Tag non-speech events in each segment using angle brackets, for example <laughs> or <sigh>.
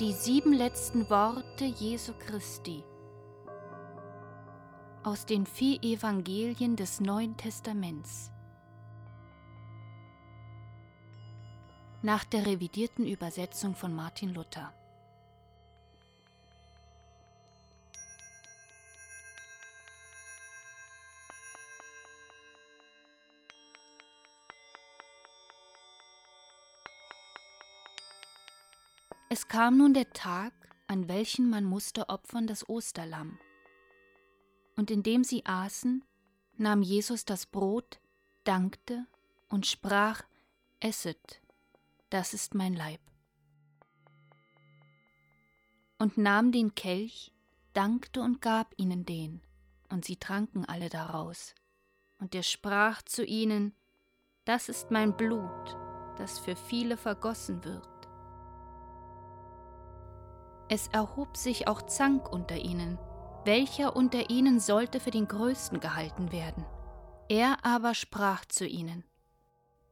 Die sieben letzten Worte Jesu Christi aus den vier Evangelien des Neuen Testaments nach der revidierten Übersetzung von Martin Luther. Es kam nun der Tag, an welchen man musste opfern das Osterlamm. Und indem sie aßen, nahm Jesus das Brot, dankte und sprach, Esset, das ist mein Leib. Und nahm den Kelch, dankte und gab ihnen den, und sie tranken alle daraus. Und er sprach zu ihnen, Das ist mein Blut, das für viele vergossen wird. Es erhob sich auch Zank unter ihnen, welcher unter ihnen sollte für den Größten gehalten werden. Er aber sprach zu ihnen,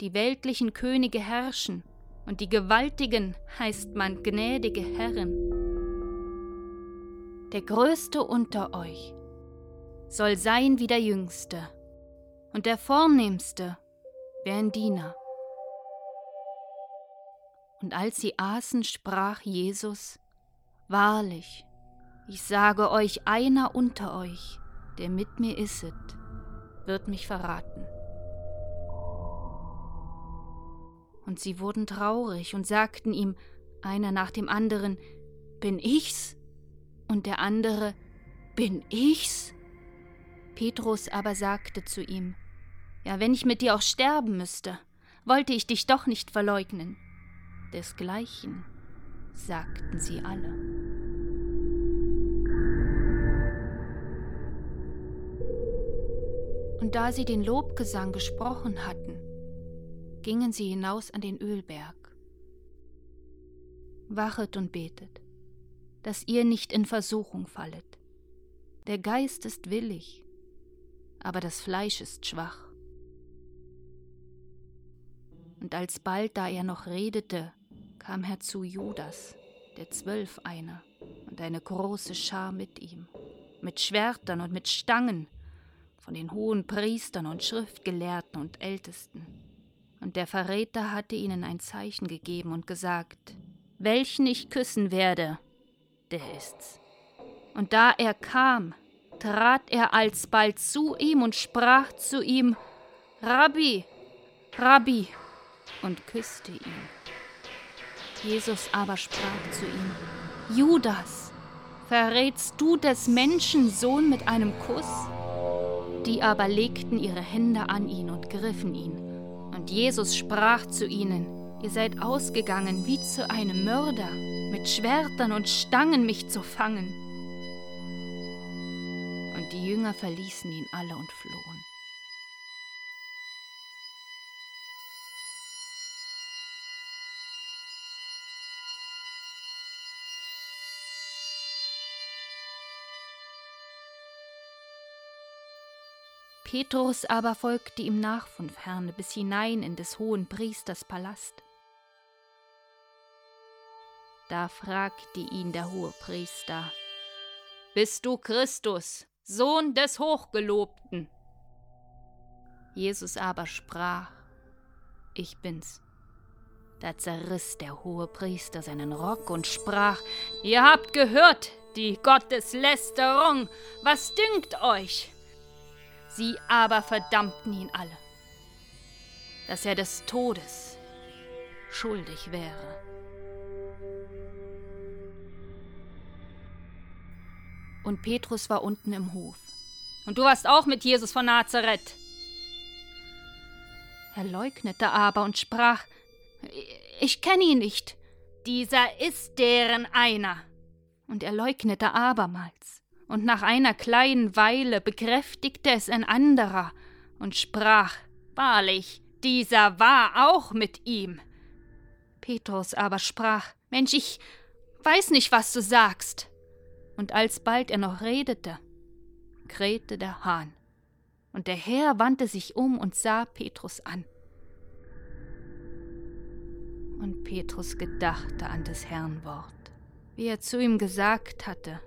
Die weltlichen Könige herrschen, und die Gewaltigen heißt man gnädige Herren. Der Größte unter euch soll sein wie der Jüngste, und der Vornehmste wie ein Diener. Und als sie aßen, sprach Jesus, Wahrlich, ich sage euch, einer unter euch, der mit mir isset, wird mich verraten. Und sie wurden traurig und sagten ihm, einer nach dem anderen, Bin ich's? Und der andere, Bin ich's? Petrus aber sagte zu ihm, Ja, wenn ich mit dir auch sterben müsste, wollte ich dich doch nicht verleugnen. Desgleichen sagten sie alle. Und da sie den Lobgesang gesprochen hatten, gingen sie hinaus an den Ölberg. Wachet und betet, dass ihr nicht in Versuchung fallet. Der Geist ist willig, aber das Fleisch ist schwach. Und alsbald, da er noch redete, kam herzu Judas, der Zwölf einer, und eine große Schar mit ihm, mit Schwertern und mit Stangen, von den hohen Priestern und Schriftgelehrten und Ältesten. Und der Verräter hatte ihnen ein Zeichen gegeben und gesagt, welchen ich küssen werde, der ist's. Und da er kam, trat er alsbald zu ihm und sprach zu ihm, Rabbi, Rabbi, und küsste ihn. Jesus aber sprach zu ihm, Judas, verrätst du des Menschen Sohn mit einem Kuss? Die aber legten ihre Hände an ihn und griffen ihn. Und Jesus sprach zu ihnen, Ihr seid ausgegangen wie zu einem Mörder, mit Schwertern und Stangen mich zu fangen. Und die Jünger verließen ihn alle und flohen. Petrus aber folgte ihm nach von ferne bis hinein in des hohen Priesters Palast. Da fragte ihn der hohe Priester, Bist du Christus, Sohn des Hochgelobten? Jesus aber sprach, Ich bin's. Da zerriss der hohe Priester seinen Rock und sprach, Ihr habt gehört, die Gotteslästerung, was dünkt euch? Sie aber verdammten ihn alle, dass er des Todes schuldig wäre. Und Petrus war unten im Hof. Und du warst auch mit Jesus von Nazareth. Er leugnete aber und sprach, ich kenne ihn nicht. Dieser ist deren einer. Und er leugnete abermals und nach einer kleinen Weile bekräftigte es ein anderer und sprach Wahrlich, dieser war auch mit ihm. Petrus aber sprach Mensch, ich weiß nicht, was du sagst. Und alsbald er noch redete, krähte der Hahn. Und der Herr wandte sich um und sah Petrus an. Und Petrus gedachte an des Herrn Wort wie er zu ihm gesagt hatte,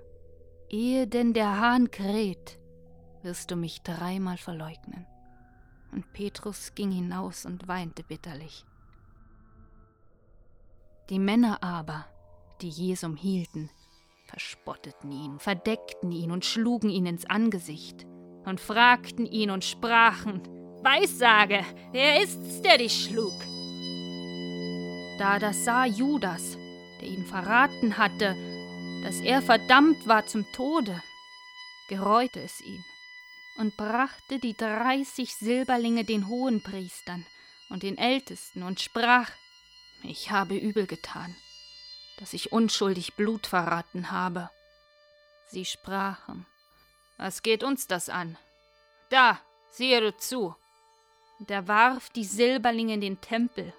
ehe denn der Hahn kräht, wirst du mich dreimal verleugnen. Und Petrus ging hinaus und weinte bitterlich. Die Männer aber, die Jesum hielten, verspotteten ihn, verdeckten ihn und schlugen ihn ins Angesicht und fragten ihn und sprachen, Weissage, wer ist's, der dich schlug? Da das sah Judas, der ihn verraten hatte, dass er verdammt war zum Tode, gereute es ihn und brachte die dreißig Silberlinge den Hohenpriestern und den Ältesten und sprach, ich habe übel getan, dass ich unschuldig Blut verraten habe. Sie sprachen, was geht uns das an? Da, siehe du zu. Und er warf die Silberlinge in den Tempel,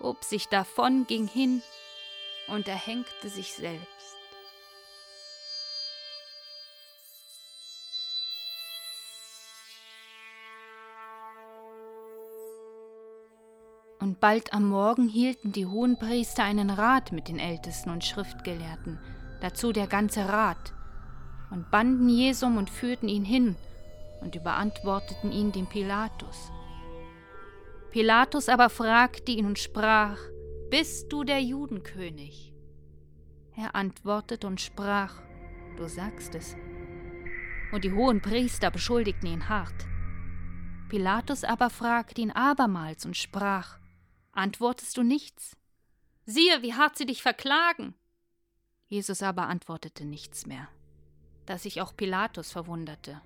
hob sich davon, ging hin und erhängte sich selbst. Und bald am Morgen hielten die Hohenpriester einen Rat mit den Ältesten und Schriftgelehrten, dazu der ganze Rat, und banden Jesum und führten ihn hin und überantworteten ihn dem Pilatus. Pilatus aber fragte ihn und sprach, Bist du der Judenkönig? Er antwortete und sprach, Du sagst es. Und die hohen Priester beschuldigten ihn hart. Pilatus aber fragte ihn abermals und sprach, Antwortest du nichts? Siehe, wie hart sie dich verklagen. Jesus aber antwortete nichts mehr, dass sich auch Pilatus verwunderte.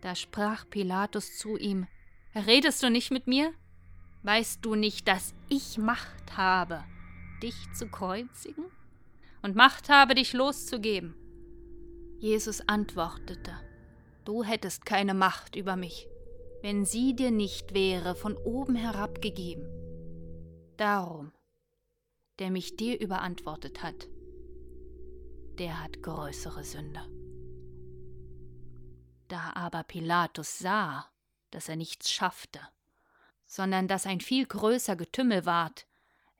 Da sprach Pilatus zu ihm, Redest du nicht mit mir? Weißt du nicht, dass ich Macht habe, dich zu kreuzigen? Und Macht habe, dich loszugeben? Jesus antwortete, Du hättest keine Macht über mich, wenn sie dir nicht wäre von oben herabgegeben. Darum, der mich dir überantwortet hat, der hat größere Sünde. Da aber Pilatus sah, dass er nichts schaffte, sondern dass ein viel größer Getümmel ward,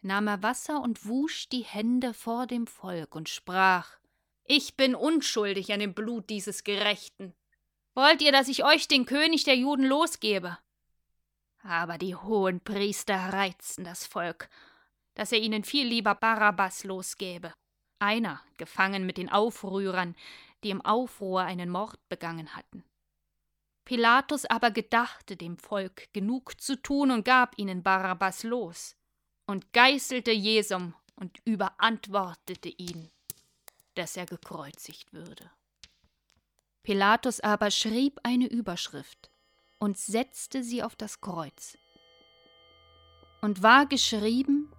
nahm er Wasser und wusch die Hände vor dem Volk und sprach Ich bin unschuldig an dem Blut dieses Gerechten. Wollt ihr, dass ich euch den König der Juden losgebe? Aber die hohen Priester reizten das Volk, dass er ihnen viel lieber Barabbas losgäbe. Einer, gefangen mit den Aufrührern, die im Aufruhr einen Mord begangen hatten. Pilatus aber gedachte dem Volk genug zu tun und gab ihnen Barabbas los und geißelte Jesum und überantwortete ihn, dass er gekreuzigt würde. Pilatus aber schrieb eine Überschrift und setzte sie auf das Kreuz. Und war geschrieben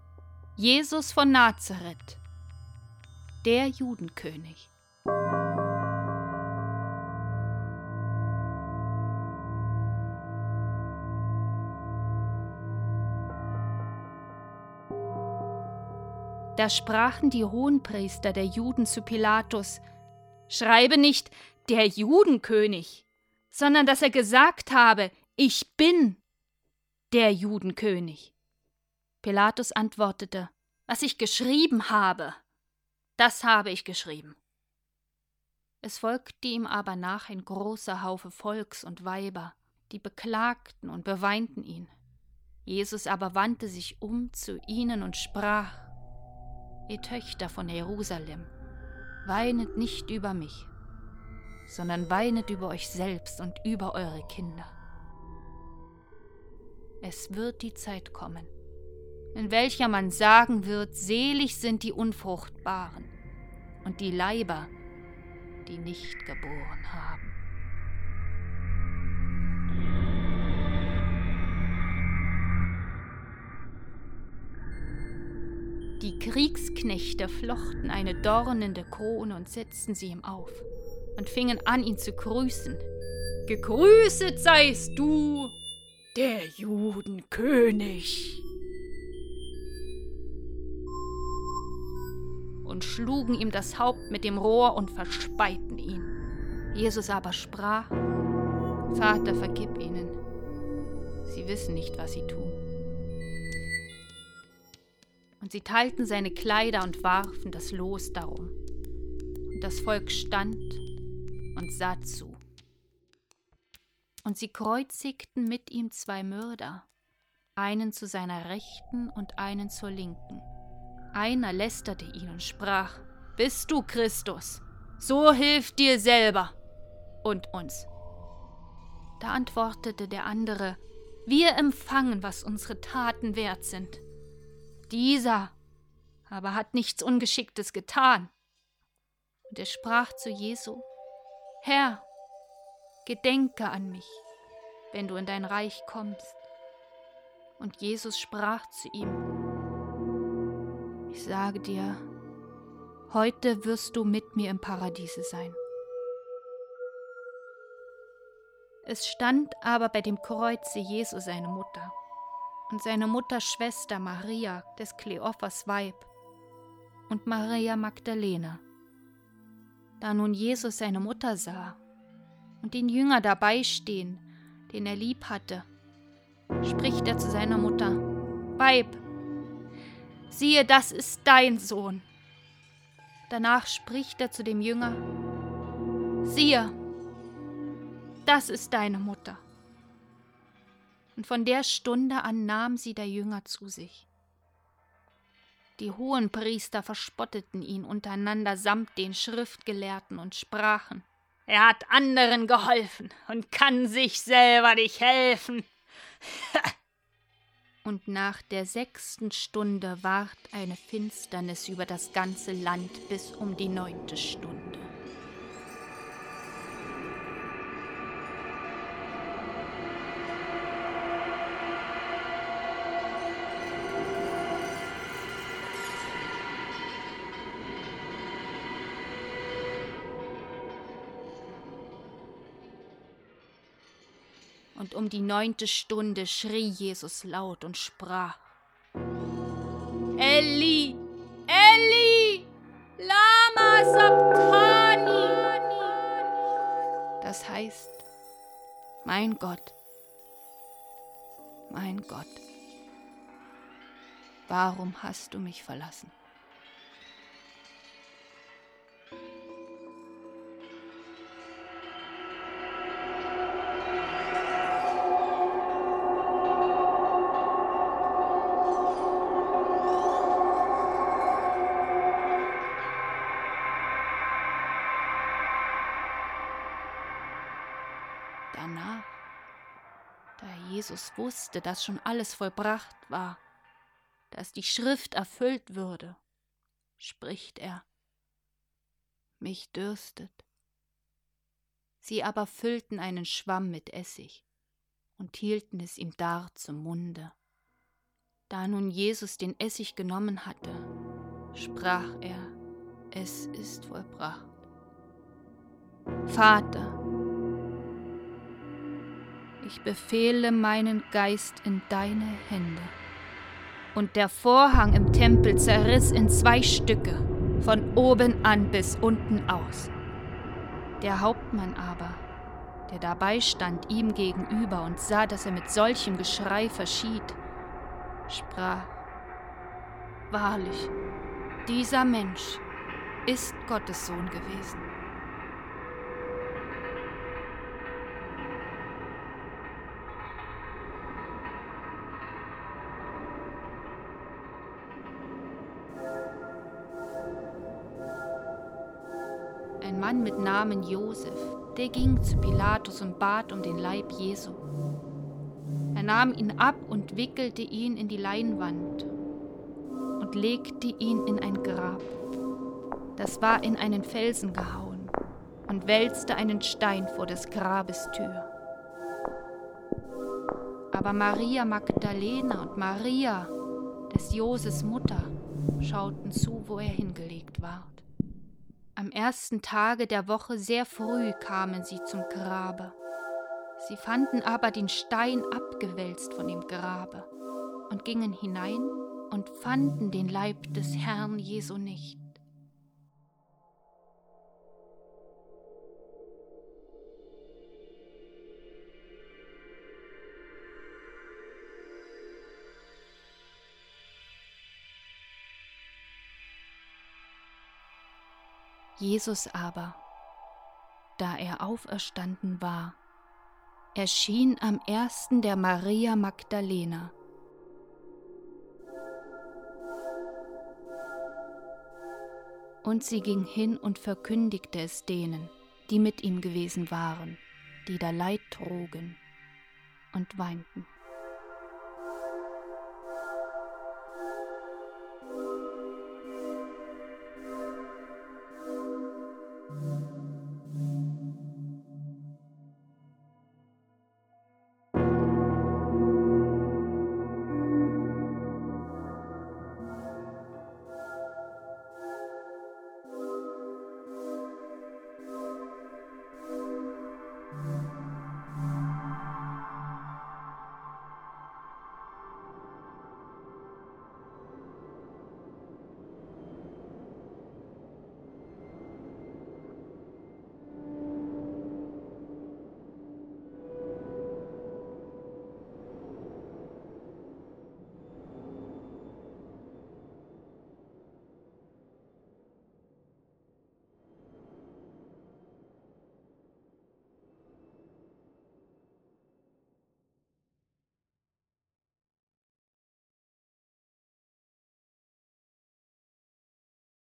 Jesus von Nazareth, der Judenkönig. Da sprachen die Hohenpriester der Juden zu Pilatus, Schreibe nicht der Judenkönig, sondern dass er gesagt habe, ich bin der Judenkönig. Pilatus antwortete, was ich geschrieben habe, das habe ich geschrieben. Es folgte ihm aber nach ein großer Haufe Volks und Weiber, die beklagten und beweinten ihn. Jesus aber wandte sich um zu ihnen und sprach, Ihr Töchter von Jerusalem, weinet nicht über mich, sondern weinet über euch selbst und über eure Kinder. Es wird die Zeit kommen, in welcher man sagen wird, selig sind die Unfruchtbaren und die Leiber, die nicht geboren haben. Die Kriegsknechte flochten eine dornende Krone und setzten sie ihm auf und fingen an, ihn zu grüßen. Gegrüßet seist du, der Judenkönig. Und schlugen ihm das Haupt mit dem Rohr und verspeiten ihn. Jesus aber sprach, Vater, vergib ihnen, sie wissen nicht, was sie tun. Und sie teilten seine Kleider und warfen das Los darum. Und das Volk stand und sah zu. Und sie kreuzigten mit ihm zwei Mörder, einen zu seiner Rechten und einen zur Linken. Einer lästerte ihn und sprach, Bist du Christus? So hilf dir selber und uns. Da antwortete der andere, Wir empfangen, was unsere Taten wert sind. Dieser aber hat nichts Ungeschicktes getan. Und er sprach zu Jesu, Herr, gedenke an mich, wenn du in dein Reich kommst. Und Jesus sprach zu ihm, Ich sage dir, heute wirst du mit mir im Paradiese sein. Es stand aber bei dem Kreuze Jesu seine Mutter und seine Mutter Schwester Maria des Kleophas Weib und Maria Magdalena. Da nun Jesus seine Mutter sah und den Jünger dabei stehen, den er lieb hatte, spricht er zu seiner Mutter, Weib, siehe, das ist dein Sohn. Danach spricht er zu dem Jünger, siehe, das ist deine Mutter. Und von der Stunde an nahm sie der Jünger zu sich. Die hohen Priester verspotteten ihn untereinander samt den Schriftgelehrten und sprachen, er hat anderen geholfen und kann sich selber nicht helfen. <laughs> und nach der sechsten Stunde ward eine Finsternis über das ganze Land bis um die neunte Stunde. Und um die neunte Stunde schrie Jesus laut und sprach, Eli, Eli, lama sabtani. Das heißt, mein Gott, mein Gott, warum hast du mich verlassen? Da Jesus wusste, dass schon alles vollbracht war, dass die Schrift erfüllt würde, spricht er, mich dürstet. Sie aber füllten einen Schwamm mit Essig und hielten es ihm dar zum Munde. Da nun Jesus den Essig genommen hatte, sprach er, es ist vollbracht. Vater, ich befehle meinen Geist in deine Hände. Und der Vorhang im Tempel zerriss in zwei Stücke, von oben an bis unten aus. Der Hauptmann aber, der dabei stand ihm gegenüber und sah, dass er mit solchem Geschrei verschied, sprach, Wahrlich, dieser Mensch ist Gottes Sohn gewesen. Mann mit Namen Josef, der ging zu Pilatus und bat um den Leib Jesu. Er nahm ihn ab und wickelte ihn in die Leinwand und legte ihn in ein Grab. Das war in einen Felsen gehauen und wälzte einen Stein vor des Grabes Tür. Aber Maria Magdalena und Maria, des Joses Mutter, schauten zu, wo er hingelegt ward. Am ersten Tage der Woche sehr früh kamen sie zum Grabe. Sie fanden aber den Stein abgewälzt von dem Grabe und gingen hinein und fanden den Leib des Herrn Jesu nicht. Jesus aber, da er auferstanden war, erschien am ersten der Maria Magdalena. Und sie ging hin und verkündigte es denen, die mit ihm gewesen waren, die da Leid trugen und weinten.